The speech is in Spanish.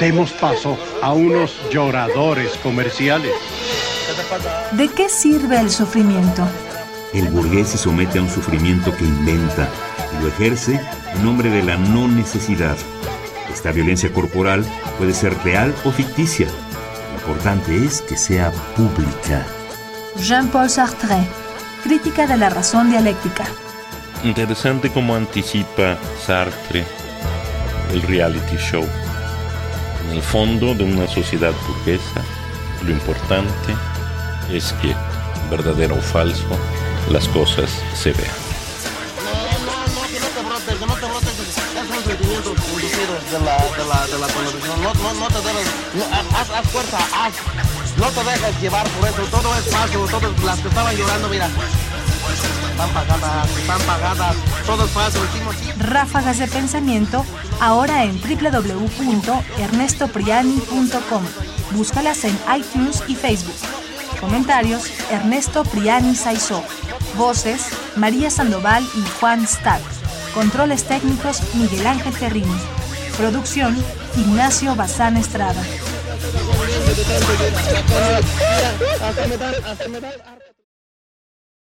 Demos paso a unos lloradores comerciales. ¿De qué sirve el sufrimiento? El burgués se somete a un sufrimiento que inventa y lo ejerce en nombre de la no necesidad. Esta violencia corporal puede ser real o ficticia. Lo importante es que sea pública. Jean-Paul Sartre, crítica de la razón dialéctica. Interesante como anticipa Sartre el reality show. En el fondo de una sociedad burguesa, lo importante es que, verdadero o falso, las cosas se vean. de la, de la, de la televisión. No, no, no te debes, no, haz, haz fuerza, haz. No te dejes llevar por eso. Todo es falso. Todas las que estaban llorando, mira, están pagadas, están pagadas. Todo falso. Decimos, sí. Ráfagas de Pensamiento, ahora en www.ernestopriani.com. Búscalas en iTunes y Facebook. Comentarios, Ernesto Priani Saizó. Voces, María Sandoval y Juan Stack. Controles técnicos, Miguel Ángel Terrini. Producción, Ignacio Bazán Estrada.